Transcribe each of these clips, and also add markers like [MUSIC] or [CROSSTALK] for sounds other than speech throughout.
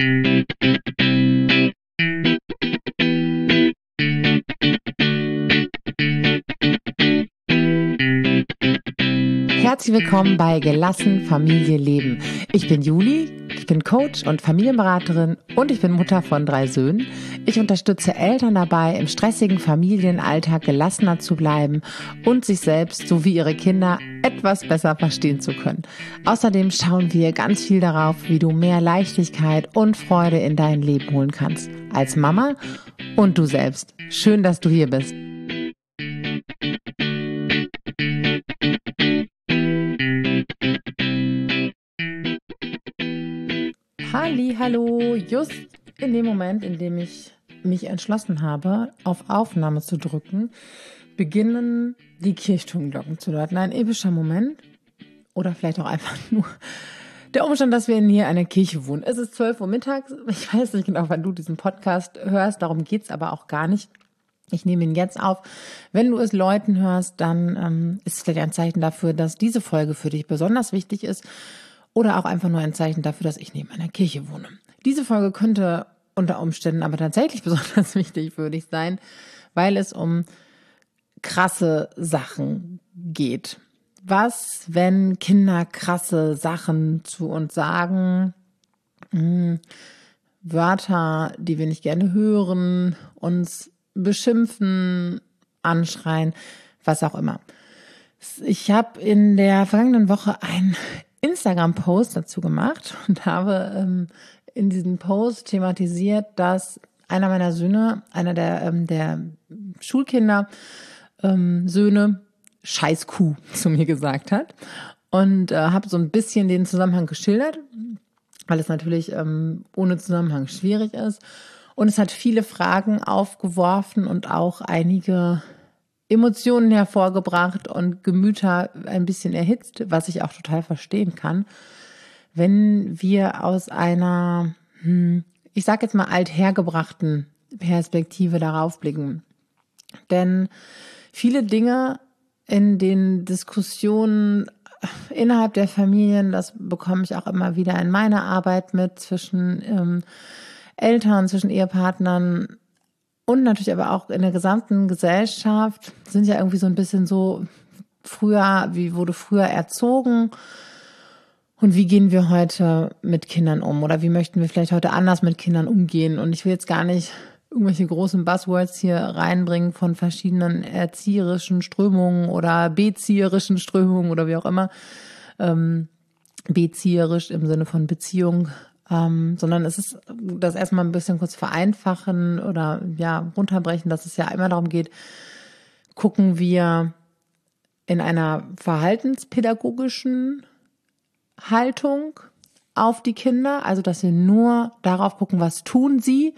Herzlich willkommen bei Gelassen Familie Leben. Ich bin Juli, ich bin Coach und Familienberaterin und ich bin Mutter von drei Söhnen. Ich unterstütze Eltern dabei, im stressigen Familienalltag gelassener zu bleiben und sich selbst sowie ihre Kinder etwas besser verstehen zu können. Außerdem schauen wir ganz viel darauf, wie du mehr Leichtigkeit und Freude in dein Leben holen kannst. Als Mama und du selbst. Schön, dass du hier bist. Halli, hallo, just in dem Moment, in dem ich mich entschlossen habe, auf Aufnahme zu drücken, beginnen die Kirchturmglocken zu läuten. Ein epischer Moment oder vielleicht auch einfach [LAUGHS] nur der Umstand, dass wir in hier einer Kirche wohnen. Es ist 12 Uhr mittags. Ich weiß nicht genau, wann du diesen Podcast hörst. Darum geht's aber auch gar nicht. Ich nehme ihn jetzt auf. Wenn du es Leuten hörst, dann ähm, ist es vielleicht ein Zeichen dafür, dass diese Folge für dich besonders wichtig ist oder auch einfach nur ein Zeichen dafür, dass ich neben einer Kirche wohne. Diese Folge könnte unter Umständen aber tatsächlich [LAUGHS] besonders wichtig für dich sein, weil es um krasse Sachen geht. Was, wenn Kinder krasse Sachen zu uns sagen? Hm, Wörter, die wir nicht gerne hören, uns beschimpfen, anschreien, was auch immer. Ich habe in der vergangenen Woche ein Instagram-Post dazu gemacht und habe ähm, in diesem Post thematisiert, dass einer meiner Söhne, einer der, ähm, der Schulkinder, ähm, Söhne, scheiß Kuh [LAUGHS] zu mir gesagt hat. Und äh, habe so ein bisschen den Zusammenhang geschildert, weil es natürlich ähm, ohne Zusammenhang schwierig ist. Und es hat viele Fragen aufgeworfen und auch einige Emotionen hervorgebracht und Gemüter ein bisschen erhitzt, was ich auch total verstehen kann. Wenn wir aus einer, hm, ich sag jetzt mal althergebrachten Perspektive darauf blicken. Denn viele Dinge in den Diskussionen innerhalb der Familien, das bekomme ich auch immer wieder in meiner Arbeit mit zwischen ähm, Eltern, zwischen Ehepartnern, und natürlich aber auch in der gesamten Gesellschaft sind ja irgendwie so ein bisschen so früher, wie wurde früher erzogen. Und wie gehen wir heute mit Kindern um? Oder wie möchten wir vielleicht heute anders mit Kindern umgehen? Und ich will jetzt gar nicht irgendwelche großen Buzzwords hier reinbringen von verschiedenen erzieherischen Strömungen oder bezieherischen Strömungen oder wie auch immer. Ähm, bezieherisch im Sinne von Beziehung ähm, sondern es ist das erstmal ein bisschen kurz vereinfachen oder ja runterbrechen, dass es ja immer darum geht, gucken wir in einer verhaltenspädagogischen Haltung auf die Kinder, also dass wir nur darauf gucken, was tun sie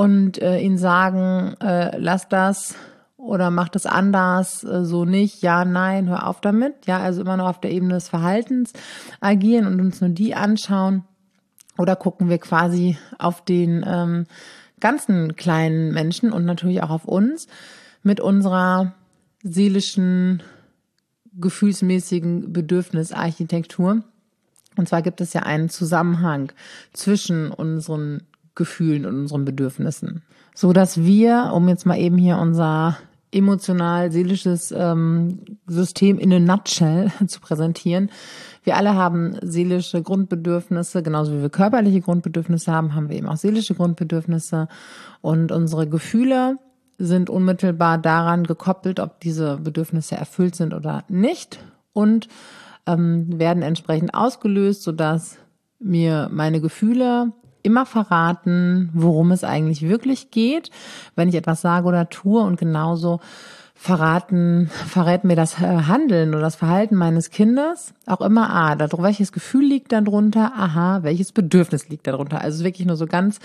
und äh, ihnen sagen, äh, lass das oder mach das anders, äh, so nicht, ja, nein, hör auf damit. Ja, also immer nur auf der Ebene des Verhaltens agieren und uns nur die anschauen, oder gucken wir quasi auf den ähm, ganzen kleinen Menschen und natürlich auch auf uns mit unserer seelischen, gefühlsmäßigen Bedürfnisarchitektur. Und zwar gibt es ja einen Zusammenhang zwischen unseren Gefühlen und unseren Bedürfnissen, so dass wir, um jetzt mal eben hier unser emotional-seelisches ähm, System in a nutshell [LAUGHS] zu präsentieren, wir alle haben seelische Grundbedürfnisse, genauso wie wir körperliche Grundbedürfnisse haben, haben wir eben auch seelische Grundbedürfnisse. Und unsere Gefühle sind unmittelbar daran gekoppelt, ob diese Bedürfnisse erfüllt sind oder nicht und ähm, werden entsprechend ausgelöst, sodass mir meine Gefühle immer verraten, worum es eigentlich wirklich geht, wenn ich etwas sage oder tue und genauso verraten, verrät mir das äh, Handeln oder das Verhalten meines Kindes auch immer, ah, darüber, welches Gefühl liegt darunter, aha, welches Bedürfnis liegt darunter. Also wirklich nur so ganz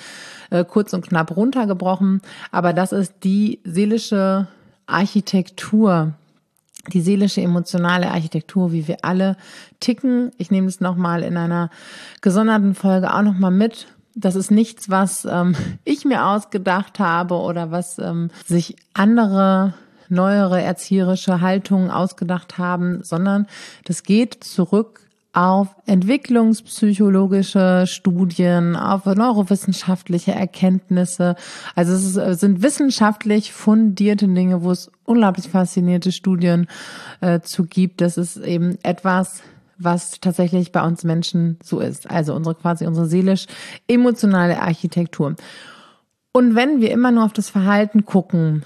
äh, kurz und knapp runtergebrochen. Aber das ist die seelische Architektur, die seelische emotionale Architektur, wie wir alle ticken. Ich nehme es nochmal in einer gesonderten Folge auch nochmal mit. Das ist nichts, was ähm, [LAUGHS] ich mir ausgedacht habe oder was ähm, sich andere neuere erzieherische Haltungen ausgedacht haben, sondern das geht zurück auf entwicklungspsychologische Studien, auf neurowissenschaftliche Erkenntnisse. Also es ist, sind wissenschaftlich fundierte Dinge, wo es unglaublich faszinierte Studien äh, zu gibt. Das ist eben etwas, was tatsächlich bei uns Menschen so ist. Also unsere quasi unsere seelisch-emotionale Architektur. Und wenn wir immer nur auf das Verhalten gucken,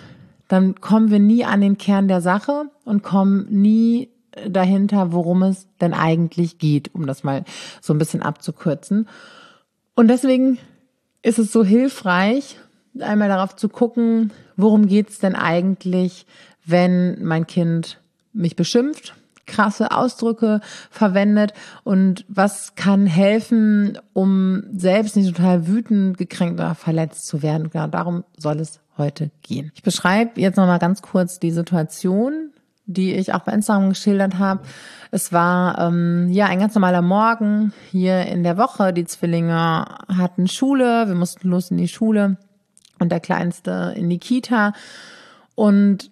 dann kommen wir nie an den Kern der Sache und kommen nie dahinter, worum es denn eigentlich geht, um das mal so ein bisschen abzukürzen. Und deswegen ist es so hilfreich, einmal darauf zu gucken, worum geht's denn eigentlich, wenn mein Kind mich beschimpft, krasse Ausdrücke verwendet und was kann helfen, um selbst nicht total wütend, gekränkt oder verletzt zu werden. Genau darum soll es heute gehen. Ich beschreibe jetzt nochmal ganz kurz die Situation, die ich auch bei Instagram geschildert habe. Es war ähm, ja ein ganz normaler Morgen hier in der Woche. Die Zwillinge hatten Schule, wir mussten los in die Schule und der Kleinste in die Kita. Und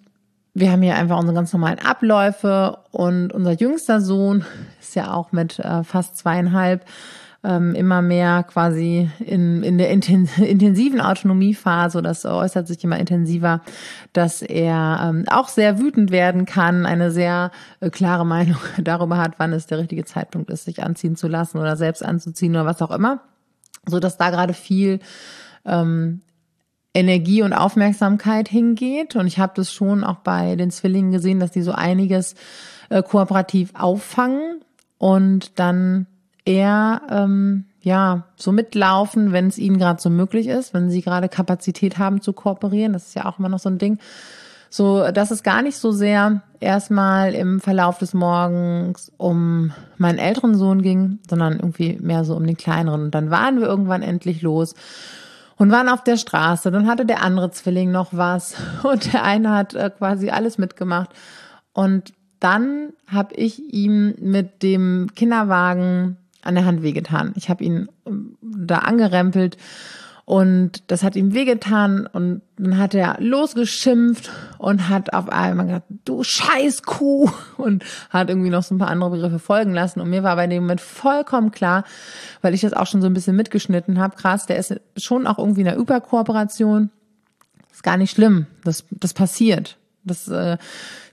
wir haben hier einfach unsere ganz normalen Abläufe und unser jüngster Sohn ist ja auch mit äh, fast zweieinhalb ähm, immer mehr quasi in, in der [LAUGHS] intensiven Autonomiephase, das äußert sich immer intensiver, dass er ähm, auch sehr wütend werden kann, eine sehr äh, klare Meinung [LAUGHS] darüber hat, wann es der richtige Zeitpunkt ist, sich anziehen zu lassen oder selbst anzuziehen oder was auch immer, so dass da gerade viel ähm, Energie und Aufmerksamkeit hingeht. Und ich habe das schon auch bei den Zwillingen gesehen, dass die so einiges äh, kooperativ auffangen und dann eher ähm, ja so mitlaufen, wenn es ihnen gerade so möglich ist, wenn sie gerade Kapazität haben zu kooperieren. Das ist ja auch immer noch so ein Ding. So, dass es gar nicht so sehr erstmal im Verlauf des Morgens um meinen älteren Sohn ging, sondern irgendwie mehr so um den kleineren. Und dann waren wir irgendwann endlich los und waren auf der Straße. Dann hatte der andere Zwilling noch was [LAUGHS] und der eine hat äh, quasi alles mitgemacht. Und dann habe ich ihm mit dem Kinderwagen an der Hand wehgetan. Ich habe ihn ähm, da angerempelt und das hat ihm wehgetan und dann hat er losgeschimpft und hat auf einmal gesagt, du scheiß Kuh [LAUGHS] und hat irgendwie noch so ein paar andere Begriffe folgen lassen und mir war bei dem Moment vollkommen klar, weil ich das auch schon so ein bisschen mitgeschnitten habe, krass, der ist schon auch irgendwie in der Überkooperation. Ist gar nicht schlimm, das, das passiert. Das äh,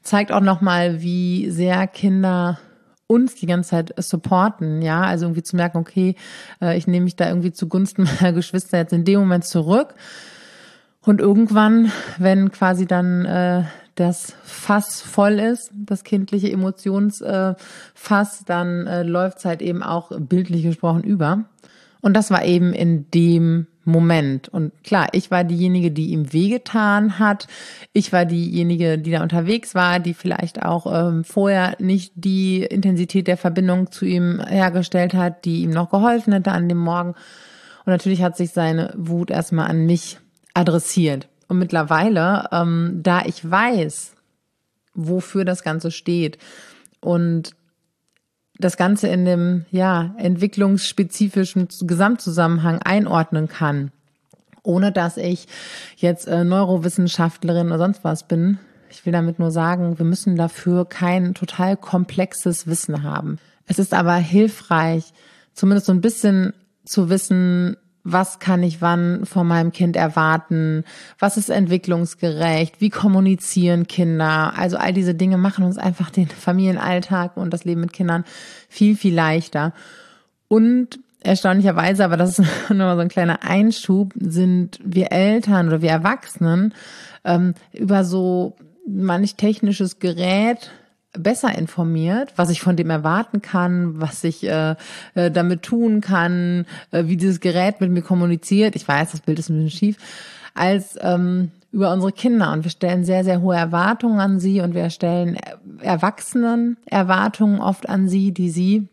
zeigt auch nochmal, wie sehr Kinder uns die ganze Zeit supporten, ja, also irgendwie zu merken, okay, äh, ich nehme mich da irgendwie zugunsten [LAUGHS] meiner Geschwister jetzt in dem Moment zurück. Und irgendwann, wenn quasi dann äh, das Fass voll ist, das kindliche Emotionsfass, äh, dann äh, läuft es halt eben auch bildlich gesprochen über. Und das war eben in dem Moment. Und klar, ich war diejenige, die ihm wehgetan hat. Ich war diejenige, die da unterwegs war, die vielleicht auch ähm, vorher nicht die Intensität der Verbindung zu ihm hergestellt hat, die ihm noch geholfen hätte an dem Morgen. Und natürlich hat sich seine Wut erstmal an mich adressiert. Und mittlerweile, ähm, da ich weiß, wofür das Ganze steht und das Ganze in dem ja entwicklungsspezifischen Gesamtzusammenhang einordnen kann, ohne dass ich jetzt äh, Neurowissenschaftlerin oder sonst was bin. Ich will damit nur sagen, wir müssen dafür kein total komplexes Wissen haben. Es ist aber hilfreich, zumindest so ein bisschen zu wissen, was kann ich wann von meinem Kind erwarten, was ist entwicklungsgerecht, wie kommunizieren Kinder. Also all diese Dinge machen uns einfach den Familienalltag und das Leben mit Kindern viel, viel leichter. Und erstaunlicherweise, aber das ist [LAUGHS] nochmal so ein kleiner Einschub, sind wir Eltern oder wir Erwachsenen ähm, über so manch technisches Gerät besser informiert, was ich von dem erwarten kann, was ich äh, äh, damit tun kann, äh, wie dieses Gerät mit mir kommuniziert. Ich weiß, das Bild ist ein bisschen schief, als ähm, über unsere Kinder. Und wir stellen sehr, sehr hohe Erwartungen an sie und wir stellen Erwachsenen Erwartungen oft an sie, die sie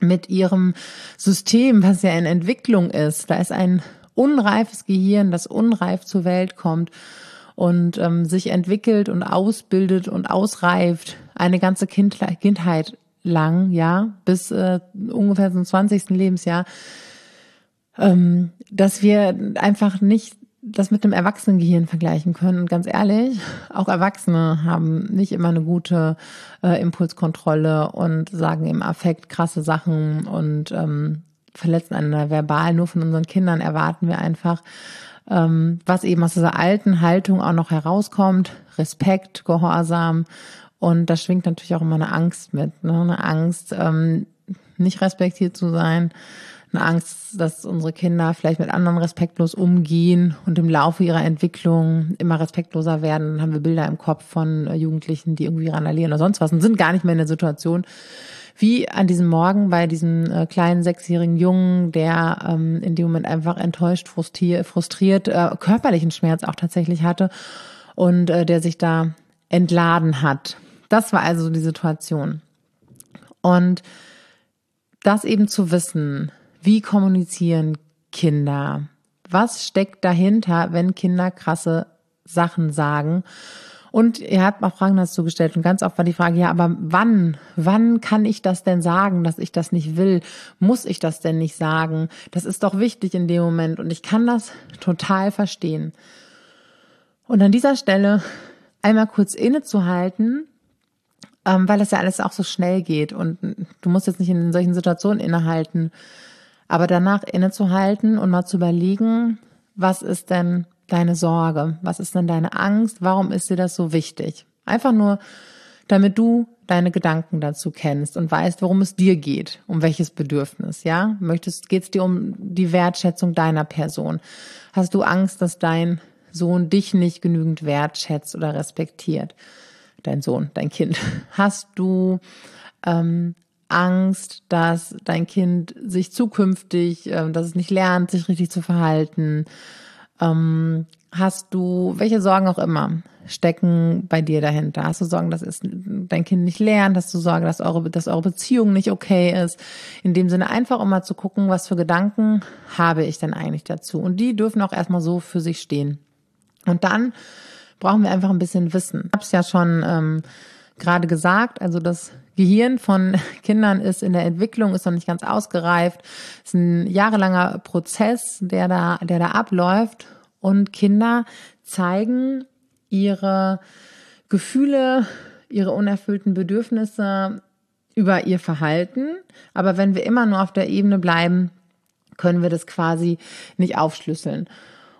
mit ihrem System, was ja in Entwicklung ist, da ist ein unreifes Gehirn, das unreif zur Welt kommt und ähm, sich entwickelt und ausbildet und ausreift, eine ganze kind Kindheit lang, ja, bis äh, ungefähr zum 20. Lebensjahr, ähm, dass wir einfach nicht das mit einem Erwachsenengehirn vergleichen können. Und ganz ehrlich, auch Erwachsene haben nicht immer eine gute äh, Impulskontrolle und sagen im Affekt krasse Sachen und ähm, verletzen einander verbal. Nur von unseren Kindern erwarten wir einfach, ähm, was eben aus dieser alten Haltung auch noch herauskommt. Respekt, Gehorsam. Und da schwingt natürlich auch immer eine Angst mit. Ne? Eine Angst, ähm, nicht respektiert zu sein eine Angst, dass unsere Kinder vielleicht mit anderen respektlos umgehen und im Laufe ihrer Entwicklung immer respektloser werden. Dann haben wir Bilder im Kopf von äh, Jugendlichen, die irgendwie randalieren oder sonst was und sind gar nicht mehr in der Situation, wie an diesem Morgen bei diesem äh, kleinen sechsjährigen Jungen, der ähm, in dem Moment einfach enttäuscht, frustriert, frustriert äh, körperlichen Schmerz auch tatsächlich hatte und äh, der sich da entladen hat. Das war also die Situation. Und das eben zu wissen, wie kommunizieren Kinder? Was steckt dahinter, wenn Kinder krasse Sachen sagen? Und ihr habt auch Fragen dazu gestellt und ganz oft war die Frage, ja, aber wann, wann kann ich das denn sagen, dass ich das nicht will? Muss ich das denn nicht sagen? Das ist doch wichtig in dem Moment und ich kann das total verstehen. Und an dieser Stelle einmal kurz innezuhalten, ähm, weil es ja alles auch so schnell geht und du musst jetzt nicht in solchen Situationen innehalten, aber danach innezuhalten und mal zu überlegen, was ist denn deine Sorge? Was ist denn deine Angst? Warum ist dir das so wichtig? Einfach nur, damit du deine Gedanken dazu kennst und weißt, worum es dir geht, um welches Bedürfnis, ja? Möchtest, geht es dir um die Wertschätzung deiner Person? Hast du Angst, dass dein Sohn dich nicht genügend wertschätzt oder respektiert? Dein Sohn, dein Kind. [LAUGHS] Hast du ähm, Angst, dass dein Kind sich zukünftig, äh, dass es nicht lernt, sich richtig zu verhalten? Ähm, hast du, welche Sorgen auch immer stecken bei dir dahinter? Hast du Sorgen, dass es dein Kind nicht lernt? Hast du Sorge, dass eure, dass eure Beziehung nicht okay ist? In dem Sinne einfach, um mal zu gucken, was für Gedanken habe ich denn eigentlich dazu? Und die dürfen auch erstmal so für sich stehen. Und dann brauchen wir einfach ein bisschen Wissen. Ich habe es ja schon ähm, gerade gesagt, also das Gehirn von [LAUGHS] Kindern ist in der Entwicklung, ist noch nicht ganz ausgereift. Es ist ein jahrelanger Prozess, der da, der da abläuft. Und Kinder zeigen ihre Gefühle, ihre unerfüllten Bedürfnisse über ihr Verhalten. Aber wenn wir immer nur auf der Ebene bleiben, können wir das quasi nicht aufschlüsseln.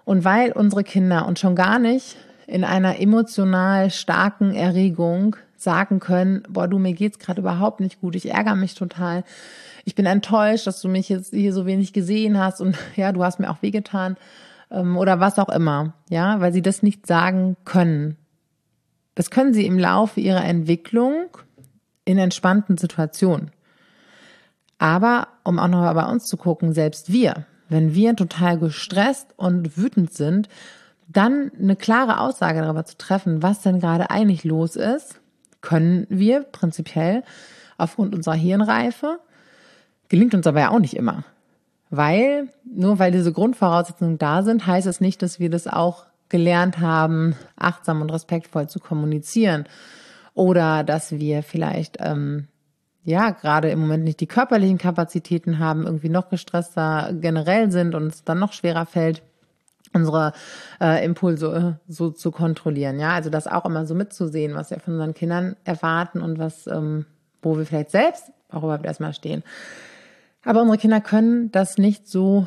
Und weil unsere Kinder und schon gar nicht in einer emotional starken Erregung sagen können, boah, du, mir geht's gerade überhaupt nicht gut, ich ärgere mich total, ich bin enttäuscht, dass du mich jetzt hier so wenig gesehen hast und [LAUGHS] ja, du hast mir auch wehgetan ähm, oder was auch immer, ja, weil sie das nicht sagen können. Das können sie im Laufe ihrer Entwicklung in entspannten Situationen. Aber um auch noch bei uns zu gucken, selbst wir, wenn wir total gestresst und wütend sind, dann eine klare Aussage darüber zu treffen, was denn gerade eigentlich los ist können wir prinzipiell aufgrund unserer Hirnreife. Gelingt uns aber ja auch nicht immer. Weil, nur weil diese Grundvoraussetzungen da sind, heißt es nicht, dass wir das auch gelernt haben, achtsam und respektvoll zu kommunizieren. Oder dass wir vielleicht, ähm, ja, gerade im Moment nicht die körperlichen Kapazitäten haben, irgendwie noch gestresster generell sind und es dann noch schwerer fällt, unsere äh, Impulse äh, so zu kontrollieren. Ja, also das auch immer so mitzusehen, was wir von unseren Kindern erwarten und was, ähm, wo wir vielleicht selbst auch überhaupt erstmal stehen. Aber unsere Kinder können das nicht so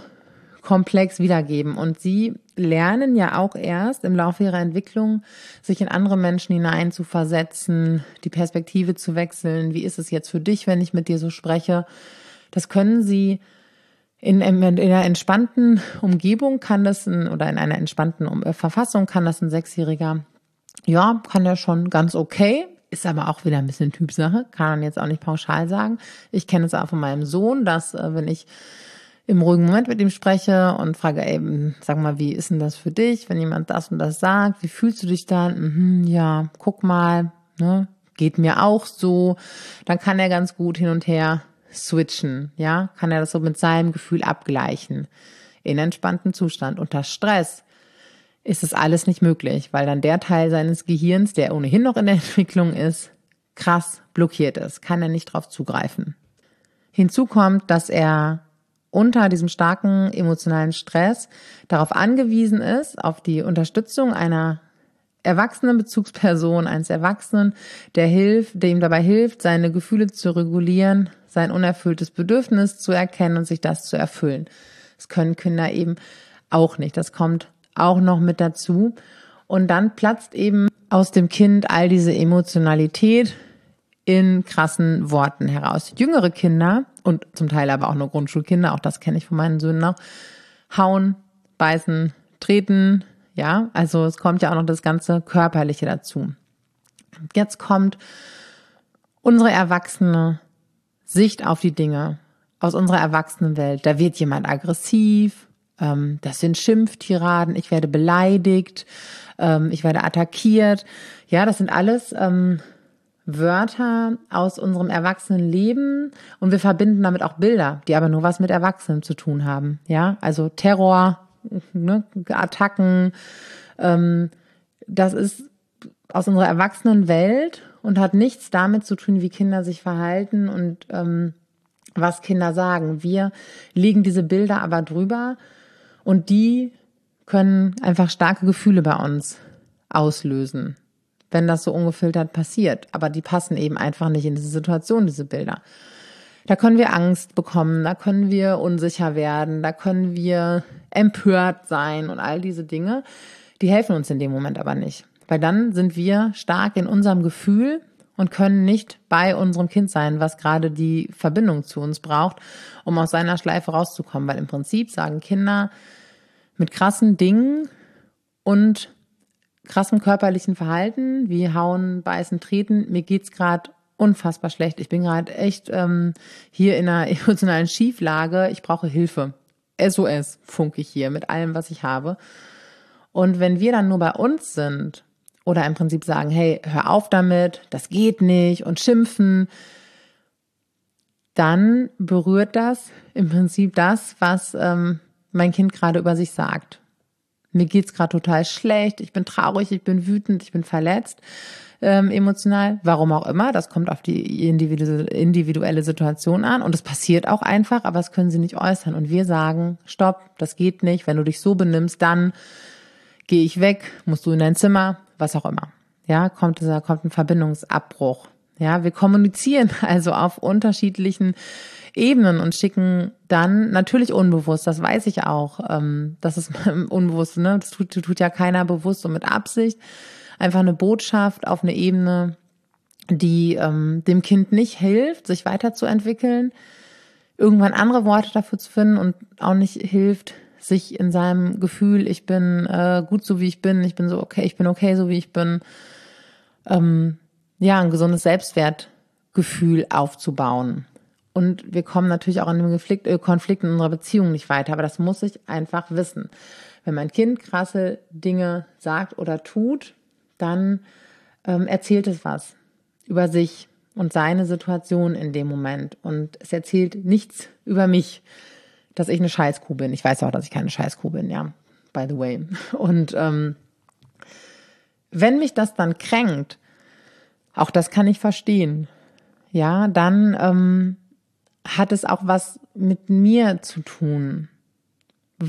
komplex wiedergeben und sie lernen ja auch erst im Laufe ihrer Entwicklung, sich in andere Menschen hinein zu versetzen, die Perspektive zu wechseln. Wie ist es jetzt für dich, wenn ich mit dir so spreche? Das können sie in, in, einer entspannten Umgebung kann das ein, oder in einer entspannten äh, Verfassung kann das ein Sechsjähriger, ja, kann er schon ganz okay. Ist aber auch wieder ein bisschen Typsache, kann man jetzt auch nicht pauschal sagen. Ich kenne es auch von meinem Sohn, dass äh, wenn ich im ruhigen Moment mit ihm spreche und frage, ey, sag mal, wie ist denn das für dich, wenn jemand das und das sagt? Wie fühlst du dich dann? Mhm, ja, guck mal, ne, geht mir auch so. Dann kann er ganz gut hin und her switchen, ja, kann er das so mit seinem Gefühl abgleichen. In entspanntem Zustand. Unter Stress ist es alles nicht möglich, weil dann der Teil seines Gehirns, der ohnehin noch in der [LAUGHS] Entwicklung ist, krass blockiert ist, kann er nicht drauf zugreifen. Hinzu kommt, dass er unter diesem starken emotionalen Stress darauf angewiesen ist, auf die Unterstützung einer erwachsenen Bezugsperson, eines Erwachsenen, der hilft, der ihm dabei hilft, seine Gefühle zu regulieren, sein unerfülltes Bedürfnis zu erkennen und sich das zu erfüllen. Das können Kinder eben auch nicht. Das kommt auch noch mit dazu. Und dann platzt eben aus dem Kind all diese Emotionalität in krassen Worten heraus. Jüngere Kinder und zum Teil aber auch nur Grundschulkinder, auch das kenne ich von meinen Söhnen noch, hauen, beißen, treten, ja, also es kommt ja auch noch das ganze Körperliche dazu. Jetzt kommt unsere erwachsene Sicht auf die Dinge aus unserer Erwachsenenwelt. Da wird jemand aggressiv, ähm, das sind Schimpftiraden, ich werde beleidigt, ähm, ich werde attackiert. Ja, das sind alles ähm, Wörter aus unserem Erwachsenenleben und wir verbinden damit auch Bilder, die aber nur was mit Erwachsenen zu tun haben. Ja, also Terror, ne, Attacken. Das ist aus unserer Erwachsenenwelt und hat nichts damit zu tun, wie Kinder sich verhalten und ähm, was Kinder sagen. Wir legen diese Bilder aber drüber und die können einfach starke Gefühle bei uns auslösen, wenn das so ungefiltert passiert. Aber die passen eben einfach nicht in diese Situation, diese Bilder. Da können wir Angst bekommen, da können wir unsicher werden, da können wir empört sein und all diese Dinge. Die helfen uns in dem Moment aber nicht. Weil dann sind wir stark in unserem Gefühl und können nicht bei unserem Kind sein, was gerade die Verbindung zu uns braucht, um aus seiner Schleife rauszukommen. Weil im Prinzip sagen Kinder mit krassen Dingen und krassem körperlichen Verhalten, wie hauen, beißen, treten, mir geht's gerade unfassbar schlecht. Ich bin gerade echt ähm, hier in einer [LAUGHS] emotionalen Schieflage. Ich brauche Hilfe. SOS funke ich hier mit allem, was ich habe. Und wenn wir dann nur bei uns sind oder im Prinzip sagen, hey, hör auf damit, das geht nicht und schimpfen, dann berührt das im Prinzip das, was ähm, mein Kind gerade über sich sagt. Mir geht's gerade total schlecht, ich bin traurig, ich bin wütend, ich bin verletzt ähm, emotional, warum auch immer. Das kommt auf die individuelle Situation an und es passiert auch einfach, aber das können sie nicht äußern. Und wir sagen, stopp, das geht nicht. Wenn du dich so benimmst, dann gehe ich weg, musst du in dein Zimmer, was auch immer. Ja, kommt dieser, kommt ein Verbindungsabbruch. Ja, wir kommunizieren [LAUGHS] also auf unterschiedlichen Ebenen und schicken dann natürlich unbewusst, das weiß ich auch, ähm, das ist [LAUGHS] unbewusst, ne? Das tut, tut ja keiner bewusst und mit Absicht einfach eine Botschaft auf eine Ebene, die ähm, dem Kind nicht hilft, sich weiterzuentwickeln, irgendwann andere Worte dafür zu finden und auch nicht hilft, sich in seinem Gefühl, ich bin äh, gut so wie ich bin, ich bin so okay, ich bin okay so wie ich bin, ähm, ja, ein gesundes Selbstwertgefühl aufzubauen. Und wir kommen natürlich auch in dem Konflikt, äh, Konflikt in unserer Beziehung nicht weiter, aber das muss ich einfach wissen. Wenn mein Kind krasse Dinge sagt oder tut, dann ähm, erzählt es was über sich und seine Situation in dem Moment. Und es erzählt nichts über mich, dass ich eine Scheißkuh bin. Ich weiß auch, dass ich keine Scheißkuh bin, ja, by the way. Und ähm, wenn mich das dann kränkt, auch das kann ich verstehen, ja, dann ähm, hat es auch was mit mir zu tun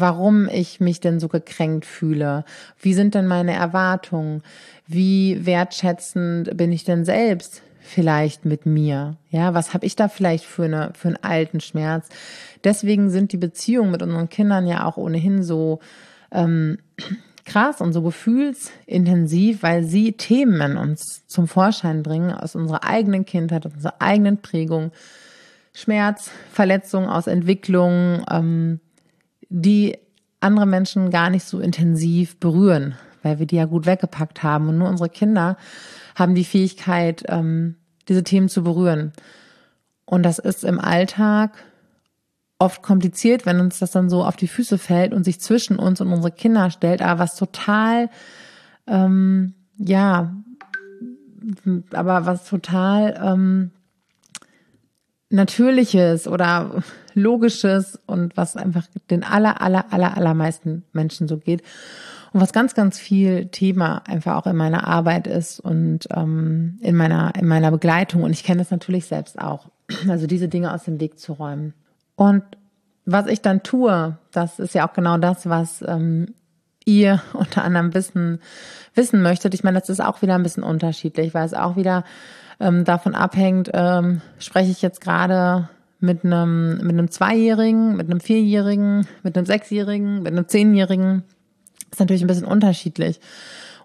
warum ich mich denn so gekränkt fühle. Wie sind denn meine Erwartungen? Wie wertschätzend bin ich denn selbst vielleicht mit mir? Ja, was habe ich da vielleicht für eine für einen alten Schmerz? Deswegen sind die Beziehungen mit unseren Kindern ja auch ohnehin so ähm, [CLEARS THROAT] krass und so gefühlsintensiv, weil sie Themen in uns zum Vorschein bringen aus unserer eigenen Kindheit, unserer eigenen Prägung. Schmerz, Verletzung aus Entwicklung, ähm, die andere Menschen gar nicht so intensiv berühren, weil wir die ja gut weggepackt haben. Und nur unsere Kinder haben die Fähigkeit, ähm, diese Themen zu berühren. Und das ist im Alltag oft kompliziert, wenn uns das dann so auf die Füße fällt und sich zwischen uns und unsere Kinder stellt, aber was total, ähm, ja, aber was total ähm, Natürliches oder Logisches und was einfach den aller, aller, aller, allermeisten Menschen so geht. Und was ganz, ganz viel Thema einfach auch in meiner Arbeit ist und ähm, in meiner, in meiner Begleitung. Und ich kenne das natürlich selbst auch. [CLEARS THROAT] Also diese Dinge aus dem Weg zu räumen. Und was ich dann tue, das ist ja auch genau das, was ähm, ihr [LAUGHS] unter anderem wissen, wissen möchtet. Ich meine, das ist auch wieder ein bisschen unterschiedlich, weil es auch wieder ähm, davon abhängt, ähm, spreche ich jetzt gerade mit einem, mit einem Zweijährigen, mit einem Vierjährigen, mit einem Sechsjährigen, mit einem Zehnjährigen. Ist natürlich ein bisschen unterschiedlich.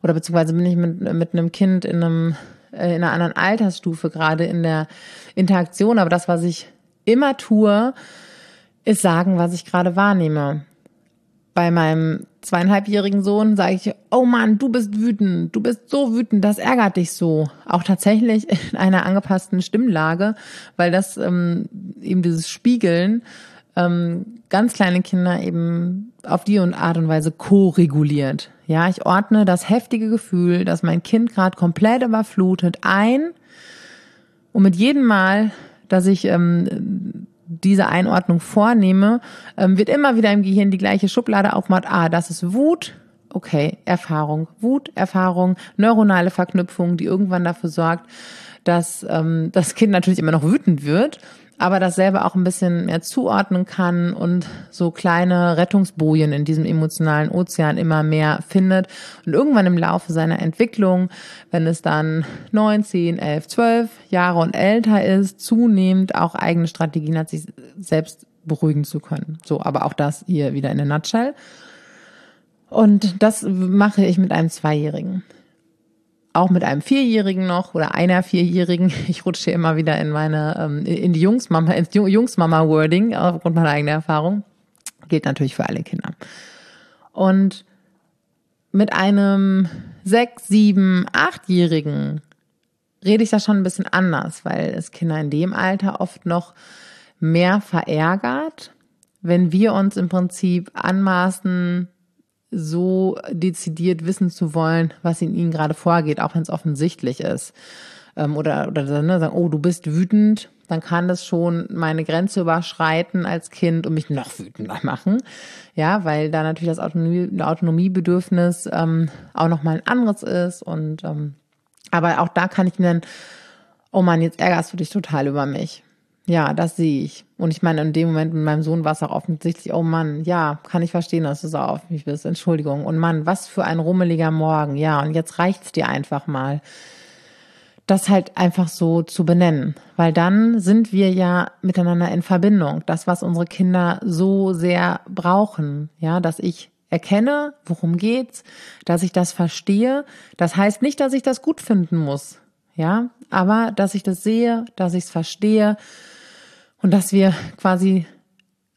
Oder beziehungsweise bin ich mit, mit einem Kind in einem, äh, in einer anderen Altersstufe gerade in der Interaktion. Aber das, was ich immer tue, ist sagen, was ich gerade wahrnehme. Bei meinem zweieinhalbjährigen Sohn sage ich, oh Mann, du bist wütend, du bist so wütend, das ärgert dich so. Auch tatsächlich in einer angepassten Stimmlage, weil das ähm, eben dieses Spiegeln ähm, ganz kleine Kinder eben auf die und Art und Weise co-reguliert. Ja, ich ordne das heftige Gefühl, dass mein Kind gerade komplett überflutet ein und mit jedem Mal, dass ich ähm, diese Einordnung vornehme, ähm, wird immer wieder im Gehirn die gleiche Schublade aufmacht. Ah, das ist Wut. Okay, Erfahrung. Wut, Erfahrung, neuronale Verknüpfung, die irgendwann dafür sorgt, dass ähm, das Kind natürlich immer noch wütend wird aber das selber auch ein bisschen mehr zuordnen kann und so kleine Rettungsbojen in diesem emotionalen Ozean immer mehr findet. Und irgendwann im Laufe seiner Entwicklung, wenn es dann neun, zehn, elf, zwölf Jahre und älter ist, zunehmend auch eigene Strategien hat, sich selbst beruhigen zu können. So, aber auch das hier wieder in a nutshell. Und das mache ich mit einem Zweijährigen auch mit einem Vierjährigen noch oder einer Vierjährigen. [LAUGHS] Ich rutsche immer wieder in meine, ähm, in die Jungsmama, ins Jungsmama-Wording aufgrund meiner eigenen Erfahrung. Gilt natürlich für alle Kinder. Und mit einem sechs, sieben, achtjährigen rede ich da schon ein bisschen anders, weil es Kinder in dem Alter oft noch mehr verärgert, wenn wir uns im Prinzip anmaßen, so dezidiert wissen zu wollen, was in ihnen gerade vorgeht, auch wenn es offensichtlich ist. Ähm, oder oder ne, sagen, oh, du bist wütend, dann kann das schon meine Grenze überschreiten als Kind und mich noch wütender [LAUGHS] machen. Ja, weil da natürlich das Autonomie, Autonomiebedürfnis ähm, auch nochmal ein anderes ist. Und ähm, aber auch da kann ich mir dann, oh Mann, jetzt ärgerst du dich total über mich. Ja, das sehe ich. Und ich meine, in dem Moment mit meinem Sohn war es auch offensichtlich, oh Mann, ja, kann ich verstehen, dass du so auf mich bist. Entschuldigung. Und Mann, was für ein rummeliger Morgen. Ja, und jetzt reicht's dir einfach mal. Das halt einfach so zu benennen. Weil dann sind wir ja miteinander in Verbindung. Das, was unsere Kinder so sehr brauchen. Ja, dass ich erkenne, worum geht's, dass ich das verstehe. Das heißt nicht, dass ich das gut finden muss. Ja, aber dass ich das sehe, dass ich es verstehe und dass wir quasi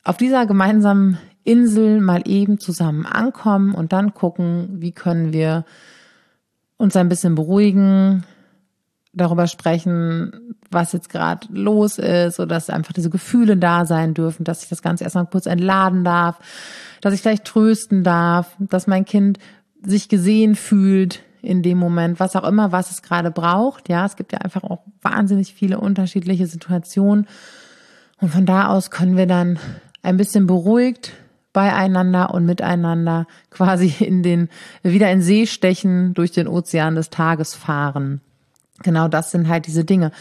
auf dieser gemeinsamen Insel mal eben zusammen ankommen und dann gucken, wie können wir uns ein bisschen beruhigen, darüber sprechen, was jetzt gerade los ist oder dass einfach diese Gefühle da sein dürfen, dass ich das Ganze erstmal kurz entladen darf, dass ich vielleicht trösten darf, dass mein Kind sich gesehen fühlt in dem Moment, was auch immer, was es gerade braucht. Ja, es gibt ja einfach auch wahnsinnig viele unterschiedliche Situationen und von da aus können wir dann ein bisschen beruhigt beieinander und miteinander quasi in den, wieder in See stechen, durch den Ozean des Tages fahren. Genau das sind halt diese Dinge.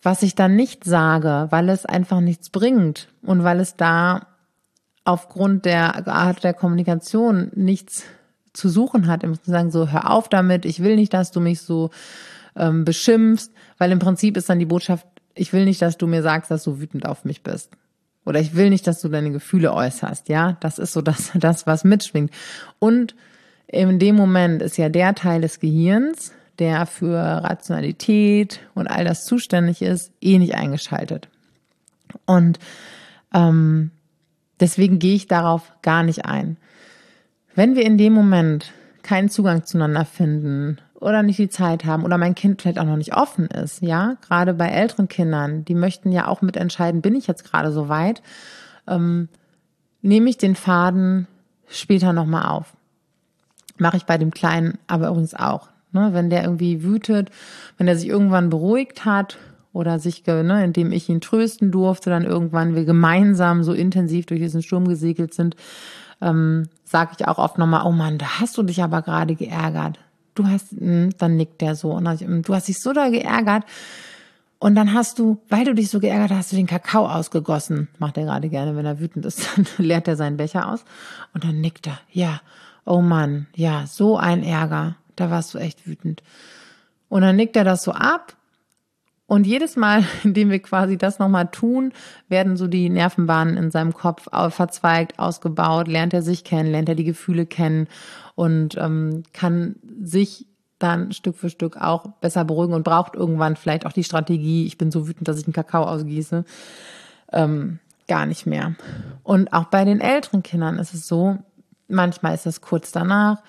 Was ich dann nicht sage, weil es einfach nichts bringt und weil es da aufgrund der Art der Kommunikation nichts zu suchen hat, im sagen so, hör auf damit, ich will nicht, dass du mich so ähm, beschimpfst, weil im Prinzip ist dann die Botschaft, ich will nicht, dass du mir sagst, dass du wütend auf mich bist. Oder ich will nicht, dass du deine Gefühle äußerst, ja? Das ist so das, [LAUGHS] das, was mitschwingt. Und in dem Moment ist ja der Teil des Gehirns, der für Rationalität und all das zuständig ist, eh nicht eingeschaltet. Und ähm, deswegen gehe ich darauf gar nicht ein. Wenn wir in dem Moment keinen Zugang zueinander finden oder nicht die Zeit haben oder mein Kind vielleicht auch noch nicht offen ist, ja, gerade bei älteren Kindern, die möchten ja auch mitentscheiden, bin ich jetzt gerade so weit, ähm, nehme ich den Faden später nochmal auf. Mache ich bei dem Kleinen aber übrigens auch. Ne? Wenn der irgendwie wütet, wenn er sich irgendwann beruhigt hat oder sich, ne, indem ich ihn trösten durfte, dann irgendwann wir gemeinsam so intensiv durch diesen Sturm gesegelt sind, ähm, sage ich auch oft nochmal, oh Mann, da hast du dich aber gerade geärgert du hast, hm, dann nickt der so und hm, du hast dich so da geärgert. Und dann hast du, weil du dich so geärgert hast, du den Kakao ausgegossen. Macht er gerade gerne, wenn er wütend ist. [LAUGHS] Dann leert er seinen Becher aus. Und dann nickt er. Ja, oh Mann, ja, so ein Ärger. Da warst du echt wütend. Und dann nickt er das so ab. Und jedes Mal, [LAUGHS] indem wir quasi das nochmal tun, werden so die Nervenbahnen in seinem Kopf verzweigt, ausgebaut, lernt er sich kennen, lernt er die Gefühle kennen und ähm, kann sich dann Stück für Stück auch besser beruhigen und braucht irgendwann vielleicht auch die Strategie, ich bin so wütend, dass ich einen Kakao ausgieße, ähm, gar nicht mehr. Und auch bei den älteren Kindern ist es so, manchmal ist es kurz danach,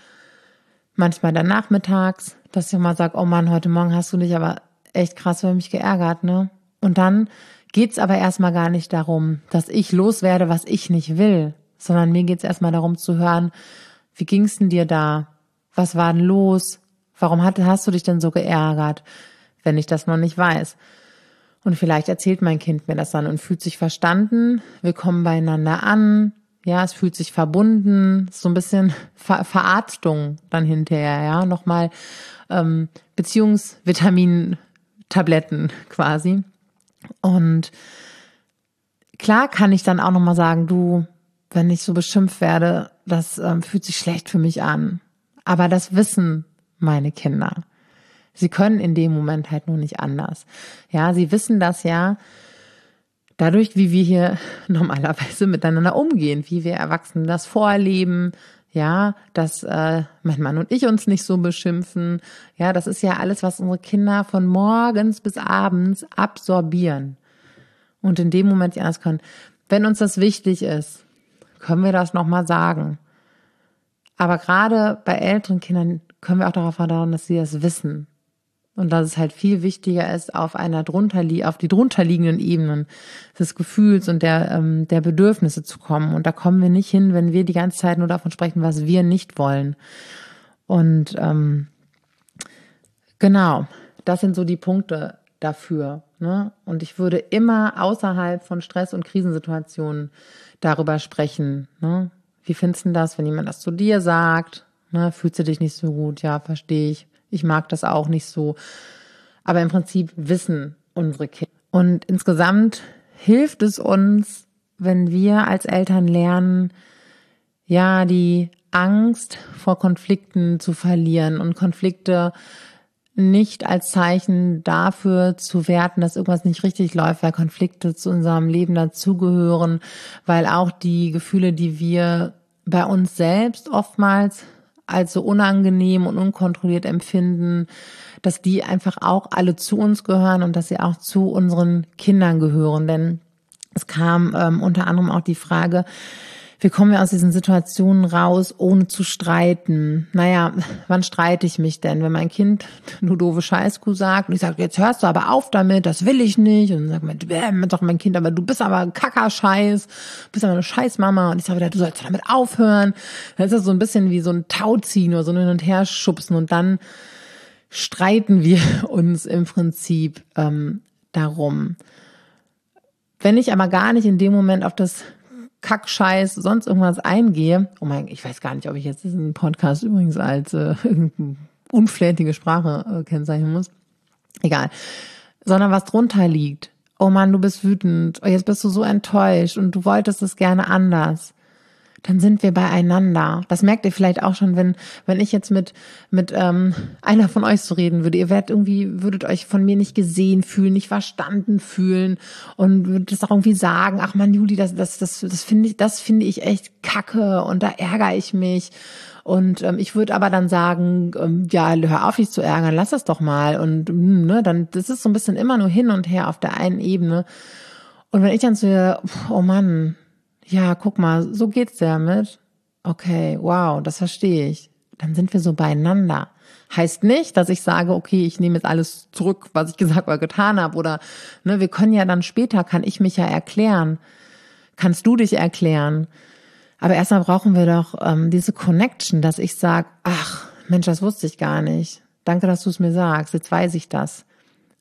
manchmal dann nachmittags, dass ich mal sage, oh Mann, heute Morgen hast du dich aber echt krass über mich geärgert, ne? Und dann geht's aber erstmal gar nicht darum, dass ich loswerde, was ich nicht will, sondern mir geht's erstmal darum zu hören, wie ging's denn dir da? Was war denn los? Warum hat, hast du dich denn so geärgert, wenn ich das noch nicht weiß? Und vielleicht erzählt mein Kind mir das dann und fühlt sich verstanden. Wir kommen beieinander an. Ja, es fühlt sich verbunden. So ein bisschen [LAUGHS] Ver Verarztung dann hinterher. Ja, nochmal ähm, Beziehungsvitamin-Tabletten quasi. Und klar kann ich dann auch nochmal sagen, du, wenn ich so beschimpft werde, das ähm, fühlt sich schlecht für mich an. Aber das Wissen meine Kinder. Sie können in dem Moment halt nur nicht anders. Ja, sie wissen das ja dadurch, wie wir hier [LAUGHS] normalerweise miteinander umgehen, wie wir Erwachsene das vorleben, ja, dass äh, mein Mann und ich uns nicht so beschimpfen. Ja, das ist ja alles, was unsere Kinder von morgens bis abends absorbieren und in dem Moment nicht anders können. Wenn uns das wichtig ist, können wir das nochmal sagen. Aber gerade bei älteren Kindern können wir auch darauf vertrauen, dass sie das wissen. Und dass es halt viel wichtiger ist, auf einer drunter, auf die drunterliegenden Ebenen des Gefühls und der, ähm, der Bedürfnisse zu kommen. Und da kommen wir nicht hin, wenn wir die ganze Zeit nur davon sprechen, was wir nicht wollen. Und ähm, genau, das sind so die Punkte dafür. Ne? Und ich würde immer außerhalb von Stress- und Krisensituationen darüber sprechen. Ne? Wie findest du das, wenn jemand das zu dir sagt? Ne, fühlst du dich nicht so gut? Ja, verstehe ich. Ich mag das auch nicht so. Aber im Prinzip wissen unsere Kinder. Und insgesamt hilft es uns, wenn wir als Eltern lernen, ja, die Angst vor Konflikten zu verlieren und Konflikte nicht als Zeichen dafür zu werten, dass irgendwas nicht richtig läuft, weil Konflikte zu unserem Leben dazugehören, weil auch die Gefühle, die wir bei uns selbst oftmals als so unangenehm und unkontrolliert empfinden, dass die einfach auch alle zu uns gehören und dass sie auch zu unseren Kindern gehören. Denn es kam ähm, unter anderem auch die Frage, wie kommen wir aus diesen Situationen raus, ohne zu streiten? Naja, wann streite ich mich denn? Wenn mein Kind nur doofe Scheißkuh sagt und ich sage, jetzt hörst du aber auf damit, das will ich nicht. Und dann sagt man, doch mein Kind, aber du bist aber ein Kacker-Scheiß, bist aber eine Scheißmama. Und ich sage wieder, du sollst damit aufhören. Dann ist das so ein bisschen wie so ein Tauziehen oder so ein Hin- und Herschubsen und dann streiten wir [LAUGHS] uns im Prinzip ähm, darum. Wenn ich aber gar nicht in dem Moment auf das Kackscheiß, sonst irgendwas eingehe, oh mein, ich weiß gar nicht, ob ich jetzt diesen Podcast übrigens als äh, [LAUGHS] unflätige Sprache äh, kennzeichnen muss. Egal. Sondern was drunter liegt. Oh Mann, du bist wütend. Oh, jetzt bist du so enttäuscht und du wolltest es gerne anders dann sind wir beieinander. Das merkt ihr vielleicht auch schon, wenn, wenn ich jetzt mit, mit ähm, einer von euch so reden würde. Ihr werdet irgendwie, würdet euch von mir nicht gesehen fühlen, nicht verstanden fühlen und würdet das auch irgendwie sagen, ach man, Juli, das, das, das, das finde ich, das finde ich echt kacke und da ärgere ich mich. Und ähm, ich würde aber dann sagen, ähm, ja, hör auf, dich zu ärgern, lass das doch mal. Und hm, ne, dann, das ist so ein bisschen immer nur hin und her auf der einen Ebene. Und wenn ich dann so, oh Mann, ja, guck mal, so geht's damit. Okay, wow, das verstehe ich. Dann sind wir so beieinander. Heißt nicht, dass ich sage, okay, ich nehme jetzt alles zurück, was ich [LAUGHS] gesagt oder getan habe. Oder ne, wir können ja dann später, kann ich mich ja erklären. Kannst du dich erklären? Aber erstmal brauchen wir doch ähm, diese Connection, dass ich sage, ach, Mensch, das wusste ich gar nicht. Danke, dass du es mir sagst. Jetzt weiß ich das.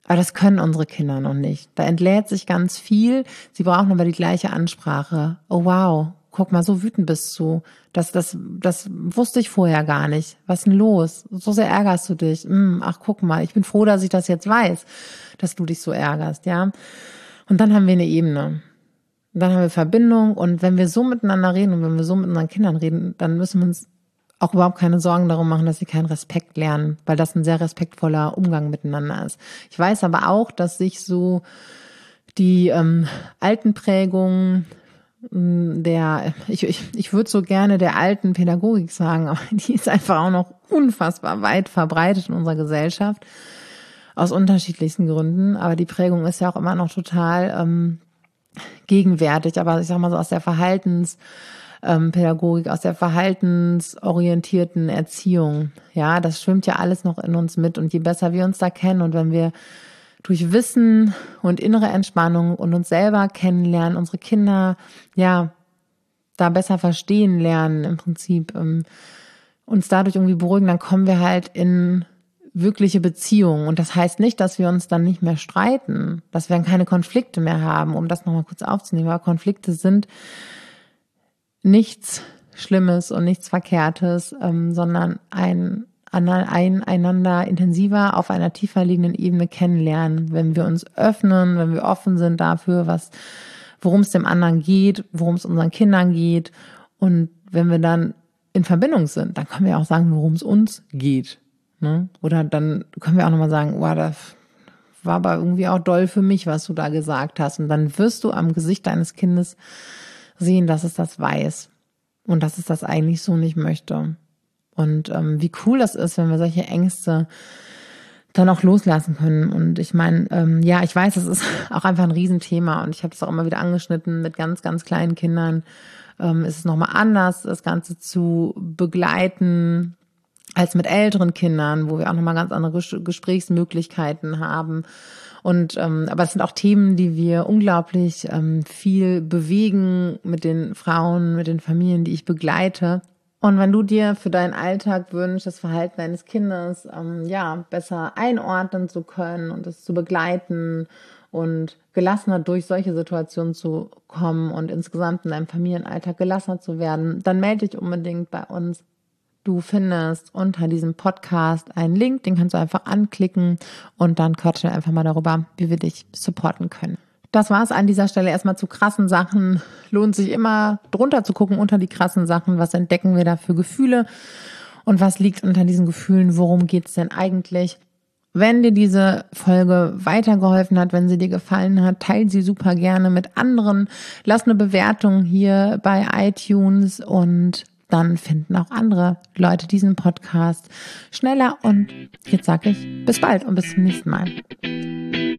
Aber das können unsere Kinder noch nicht. Da entlädt sich ganz viel. Sie brauchen aber die gleiche Ansprache. Oh wow, guck mal, so wütend bist du. Das, das, das wusste ich vorher gar nicht. Was denn los? So sehr ärgerst du dich. Hm, ach, guck mal, ich bin froh, dass ich das jetzt weiß, dass du dich so ärgerst, ja. Und dann haben wir eine Ebene. Und dann haben wir Verbindung. Und wenn wir so miteinander reden und wenn wir so mit unseren Kindern reden, dann müssen wir uns auch überhaupt keine Sorgen darum machen, dass sie keinen Respekt lernen, weil das ein sehr respektvoller Umgang miteinander ist. Ich weiß aber auch, dass sich so die ähm, alten Prägungen mm, der, ich, ich, ich würde so gerne der alten Pädagogik sagen, [LAUGHS] aber die ist einfach auch noch unfassbar weit verbreitet in unserer Gesellschaft. Aus unterschiedlichsten Gründen. Aber die Prägung ist ja auch immer noch total ähm, gegenwärtig. Aber ich sag mal so aus der Verhaltens- ähm, Pädagogik, aus der verhaltensorientierten Erziehung. Ja, das schwimmt ja alles noch in uns mit. Und je besser wir uns da kennen und wenn wir durch Wissen und innere Entspannung und uns selber kennenlernen, unsere Kinder, ja, da besser verstehen lernen, im Prinzip, ähm, uns dadurch irgendwie beruhigen, dann kommen wir halt in wirkliche Beziehungen. Und das heißt nicht, dass wir uns dann nicht mehr streiten, dass wir keine Konflikte mehr haben, um das nochmal kurz aufzunehmen. Aber Konflikte sind nichts Schlimmes und nichts Verkehrtes, ähm, sondern ein, ein einander intensiver auf einer tiefer liegenden Ebene kennenlernen, wenn wir uns öffnen, wenn wir offen sind dafür, was, worum es dem anderen geht, worum es unseren Kindern geht und wenn wir dann in Verbindung sind, dann können wir auch sagen, worum es uns geht. Ne? Oder dann können wir auch nochmal sagen, wow, das war aber irgendwie auch doll für mich, was du da gesagt hast. Und dann wirst du am Gesicht deines Kindes sehen, dass es das weiß und dass es das eigentlich so nicht möchte. Und ähm, wie cool das ist, wenn wir solche Ängste dann auch loslassen können. Und ich meine, ähm, ja, ich weiß, es ist [LAUGHS] auch einfach ein Riesenthema und ich habe es auch immer wieder angeschnitten mit ganz, ganz kleinen Kindern. Ähm, ist es nochmal anders, das Ganze zu begleiten als mit älteren Kindern, wo wir auch nochmal ganz andere Gesprächsmöglichkeiten haben. Und ähm, aber es sind auch Themen, die wir unglaublich ähm, viel bewegen mit den Frauen, mit den Familien, die ich begleite. Und wenn du dir für deinen Alltag wünschst, das Verhalten deines Kindes ähm, ja besser einordnen zu können und es zu begleiten und gelassener durch solche Situationen zu kommen und insgesamt in deinem Familienalltag gelassener zu werden, dann melde dich unbedingt bei uns. Du findest unter diesem Podcast einen Link, den kannst du einfach anklicken und dann quatschen wir einfach mal darüber, wie wir dich supporten können. Das war es an dieser Stelle erstmal zu krassen Sachen. Lohnt sich immer drunter zu gucken unter die krassen Sachen. Was entdecken wir da für Gefühle? Und was liegt unter diesen Gefühlen? Worum geht's denn eigentlich? Wenn dir diese Folge weitergeholfen hat, wenn sie dir gefallen hat, teile sie super gerne mit anderen. Lass eine Bewertung hier bei iTunes und dann finden auch andere Leute diesen Podcast schneller. Und jetzt sage ich bis bald und bis zum nächsten Mal.